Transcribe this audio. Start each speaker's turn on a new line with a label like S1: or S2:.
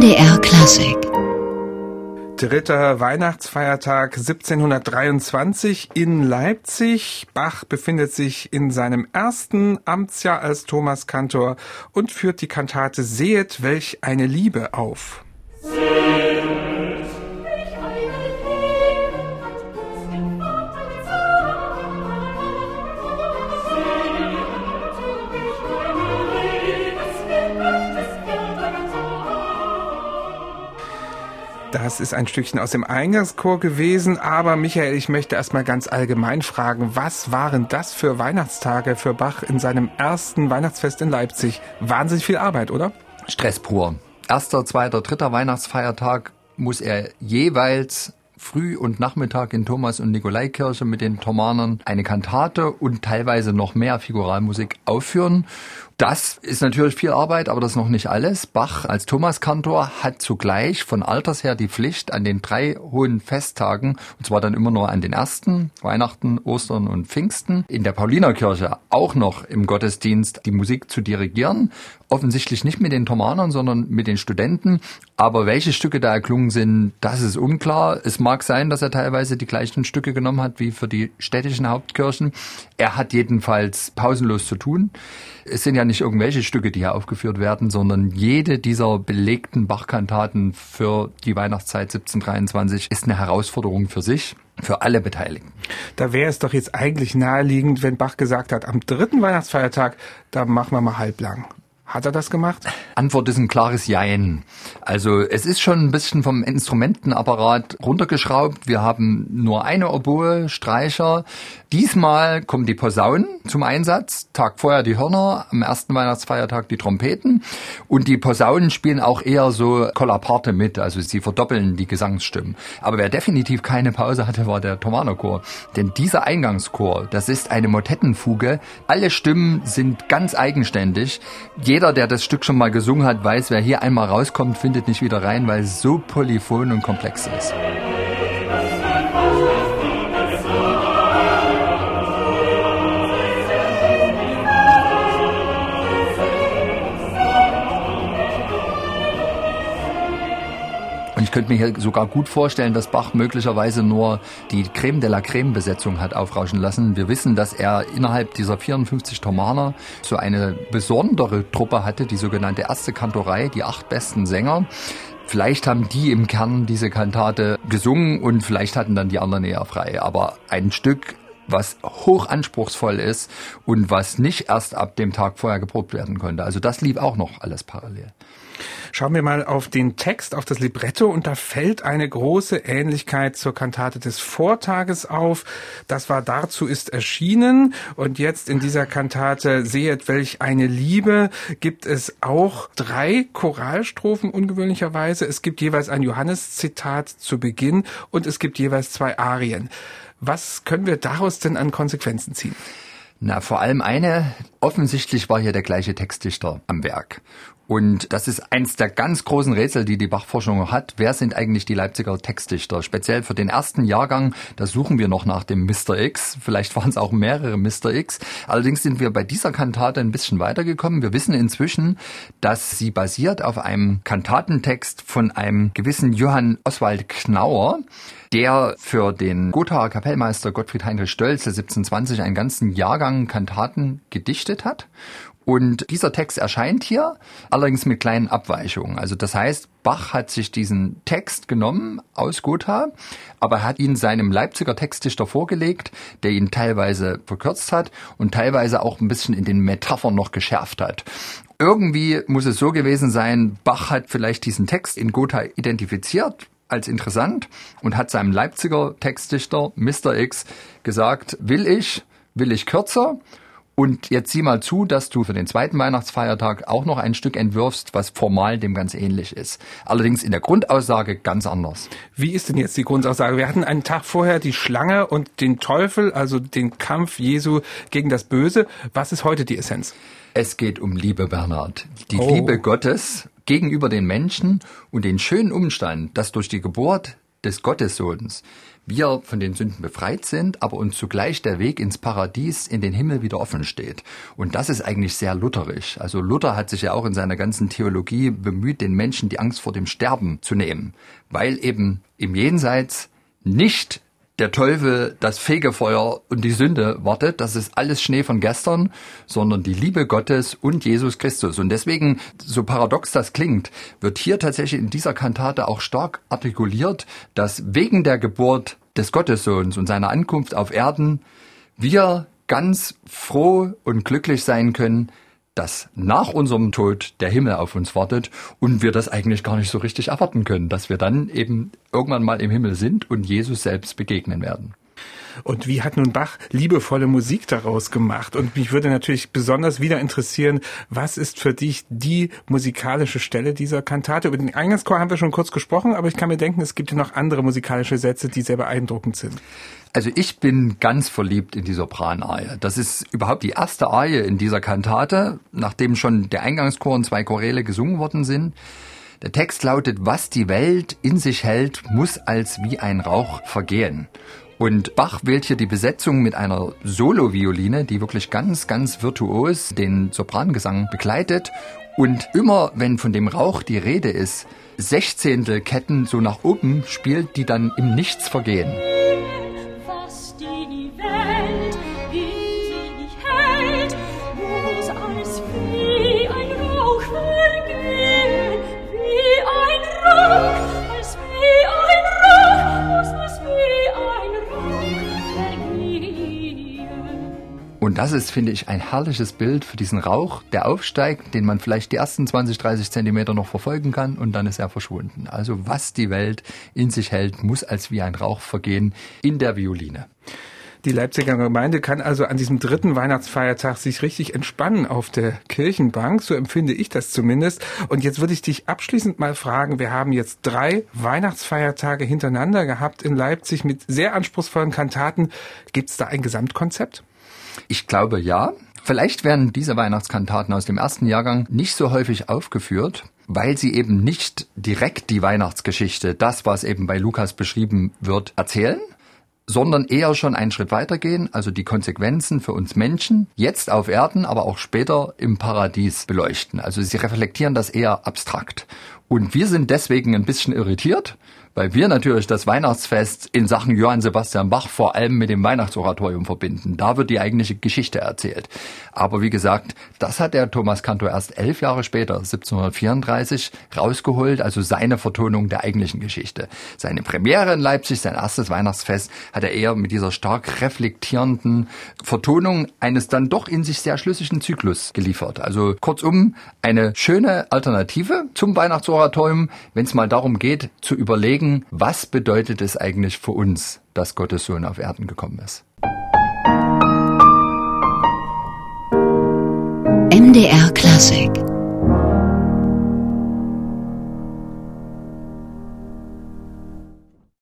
S1: MDR Klassik.
S2: Dritter Weihnachtsfeiertag 1723 in Leipzig. Bach befindet sich in seinem ersten Amtsjahr als Thomaskantor und führt die Kantate Sehet, welch eine Liebe auf. Das ist ein Stückchen aus dem Eingangschor gewesen, aber Michael, ich möchte erstmal ganz allgemein fragen, was waren das für Weihnachtstage für Bach in seinem ersten Weihnachtsfest in Leipzig? Wahnsinnig viel Arbeit, oder?
S3: Stress pur. Erster, zweiter, dritter Weihnachtsfeiertag muss er jeweils Früh- und Nachmittag in Thomas- und Nikolaikirche mit den Thomanern eine Kantate und teilweise noch mehr Figuralmusik aufführen. Das ist natürlich viel Arbeit, aber das ist noch nicht alles. Bach als Thomaskantor hat zugleich von Alters her die Pflicht, an den drei hohen Festtagen, und zwar dann immer nur an den ersten, Weihnachten, Ostern und Pfingsten, in der Paulinerkirche auch noch im Gottesdienst die Musik zu dirigieren. Offensichtlich nicht mit den Thomanern, sondern mit den Studenten. Aber welche Stücke da erklungen sind, das ist unklar. Es mag sein, dass er teilweise die gleichen Stücke genommen hat wie für die städtischen Hauptkirchen. Er hat jedenfalls pausenlos zu tun. Es sind ja nicht irgendwelche Stücke, die hier aufgeführt werden, sondern jede dieser belegten Bachkantaten für die Weihnachtszeit 1723 ist eine Herausforderung für sich für alle Beteiligten.
S2: Da wäre es doch jetzt eigentlich naheliegend, wenn Bach gesagt hat, am dritten Weihnachtsfeiertag, da machen wir mal halblang. Hat er das gemacht?
S3: Antwort ist ein klares Jein. Also es ist schon ein bisschen vom Instrumentenapparat runtergeschraubt. Wir haben nur eine Oboe, Streicher. Diesmal kommen die Posaunen zum Einsatz. Tag vorher die Hörner, am ersten Weihnachtsfeiertag die Trompeten. Und die Posaunen spielen auch eher so Kollaparte mit. Also sie verdoppeln die Gesangsstimmen. Aber wer definitiv keine Pause hatte, war der Thomanerchor. Denn dieser Eingangschor, das ist eine Motettenfuge. Alle Stimmen sind ganz eigenständig. Jeder jeder, der das Stück schon mal gesungen hat, weiß, wer hier einmal rauskommt, findet nicht wieder rein, weil es so polyphon und komplex ist. Ich könnte mir hier sogar gut vorstellen, dass Bach möglicherweise nur die Creme de la Creme Besetzung hat aufrauschen lassen. Wir wissen, dass er innerhalb dieser 54 Thomaner so eine besondere Truppe hatte, die sogenannte erste Kantorei, die acht besten Sänger. Vielleicht haben die im Kern diese Kantate gesungen und vielleicht hatten dann die anderen eher frei. Aber ein Stück was hoch anspruchsvoll ist und was nicht erst ab dem Tag vorher geprobt werden konnte. Also das lief auch noch alles parallel.
S2: Schauen wir mal auf den Text, auf das Libretto und da fällt eine große Ähnlichkeit zur Kantate des Vortages auf. Das war dazu ist erschienen und jetzt in dieser Kantate Sehet welch eine Liebe gibt es auch drei Choralstrophen ungewöhnlicherweise. Es gibt jeweils ein Johannes-Zitat zu Beginn und es gibt jeweils zwei Arien. Was können wir daraus denn an Konsequenzen ziehen?
S3: Na, vor allem eine. Offensichtlich war hier der gleiche Textdichter am Werk. Und das ist eins der ganz großen Rätsel, die die Bachforschung hat. Wer sind eigentlich die Leipziger Textdichter? Speziell für den ersten Jahrgang, da suchen wir noch nach dem Mr. X. Vielleicht waren es auch mehrere Mr. X. Allerdings sind wir bei dieser Kantate ein bisschen weitergekommen. Wir wissen inzwischen, dass sie basiert auf einem Kantatentext von einem gewissen Johann Oswald Knauer der für den Gothaer Kapellmeister Gottfried Heinrich Stölzel 1720 einen ganzen Jahrgang Kantaten gedichtet hat. Und dieser Text erscheint hier, allerdings mit kleinen Abweichungen. Also das heißt, Bach hat sich diesen Text genommen aus Gotha, aber hat ihn seinem Leipziger Textdichter vorgelegt, der ihn teilweise verkürzt hat und teilweise auch ein bisschen in den Metaphern noch geschärft hat. Irgendwie muss es so gewesen sein, Bach hat vielleicht diesen Text in Gotha identifiziert, als interessant und hat seinem Leipziger Textdichter Mr. X gesagt, will ich, will ich kürzer und jetzt sieh mal zu, dass du für den zweiten Weihnachtsfeiertag auch noch ein Stück entwirfst, was formal dem ganz ähnlich ist. Allerdings in der Grundaussage ganz anders.
S2: Wie ist denn jetzt die Grundaussage? Wir hatten einen Tag vorher die Schlange und den Teufel, also den Kampf Jesu gegen das Böse. Was ist heute die Essenz?
S3: Es geht um Liebe, Bernhard. Die oh. Liebe Gottes gegenüber den Menschen und den schönen Umstand, dass durch die Geburt des Gottessohns wir von den Sünden befreit sind, aber uns zugleich der Weg ins Paradies, in den Himmel wieder offen steht. Und das ist eigentlich sehr lutherisch. Also Luther hat sich ja auch in seiner ganzen Theologie bemüht, den Menschen die Angst vor dem Sterben zu nehmen, weil eben im Jenseits nicht der Teufel, das Fegefeuer und die Sünde wartet. Das ist alles Schnee von gestern, sondern die Liebe Gottes und Jesus Christus. Und deswegen, so paradox das klingt, wird hier tatsächlich in dieser Kantate auch stark artikuliert, dass wegen der Geburt des Gottessohns und seiner Ankunft auf Erden wir ganz froh und glücklich sein können, dass nach unserem Tod der Himmel auf uns wartet und wir das eigentlich gar nicht so richtig erwarten können, dass wir dann eben irgendwann mal im Himmel sind und Jesus selbst begegnen werden.
S2: Und wie hat nun Bach liebevolle Musik daraus gemacht? Und mich würde natürlich besonders wieder interessieren, was ist für dich die musikalische Stelle dieser Kantate? Über den Eingangschor haben wir schon kurz gesprochen, aber ich kann mir denken, es gibt ja noch andere musikalische Sätze, die sehr beeindruckend sind.
S3: Also ich bin ganz verliebt in die Sopranarie. Das ist überhaupt die erste Arie in dieser Kantate, nachdem schon der Eingangschor und zwei Choräle gesungen worden sind. Der Text lautet, was die Welt in sich hält, muss als wie ein Rauch vergehen. Und Bach wählt hier die Besetzung mit einer Solo-Violine, die wirklich ganz, ganz virtuos den Soprangesang begleitet. Und immer, wenn von dem Rauch die Rede ist, Sechzehntelketten so nach oben spielt, die dann im Nichts vergehen. Das ist, finde ich, ein herrliches Bild für diesen Rauch, der aufsteigt, den man vielleicht die ersten 20, 30 Zentimeter noch verfolgen kann und dann ist er verschwunden. Also was die Welt in sich hält, muss als wie ein Rauch vergehen in der Violine.
S2: Die Leipziger Gemeinde kann also an diesem dritten Weihnachtsfeiertag sich richtig entspannen auf der Kirchenbank. So empfinde ich das zumindest. Und jetzt würde ich dich abschließend mal fragen. Wir haben jetzt drei Weihnachtsfeiertage hintereinander gehabt in Leipzig mit sehr anspruchsvollen Kantaten. Gibt es da ein Gesamtkonzept?
S3: Ich glaube ja. Vielleicht werden diese Weihnachtskantaten aus dem ersten Jahrgang nicht so häufig aufgeführt, weil sie eben nicht direkt die Weihnachtsgeschichte, das was eben bei Lukas beschrieben wird, erzählen, sondern eher schon einen Schritt weitergehen, also die Konsequenzen für uns Menschen jetzt auf Erden, aber auch später im Paradies beleuchten. Also sie reflektieren das eher abstrakt. Und wir sind deswegen ein bisschen irritiert, weil wir natürlich das Weihnachtsfest in Sachen Johann Sebastian Bach vor allem mit dem Weihnachtsoratorium verbinden. Da wird die eigentliche Geschichte erzählt. Aber wie gesagt, das hat der Thomas Kantor erst elf Jahre später, 1734, rausgeholt, also seine Vertonung der eigentlichen Geschichte. Seine Premiere in Leipzig, sein erstes Weihnachtsfest, hat er eher mit dieser stark reflektierenden Vertonung eines dann doch in sich sehr schlüssigen Zyklus geliefert. Also kurzum, eine schöne Alternative zum Weihnachtsoratorium, wenn es mal darum geht, zu überlegen, überlegen, was bedeutet es eigentlich für uns, dass Gottes Sohn auf Erden gekommen ist.
S1: MDR Klassik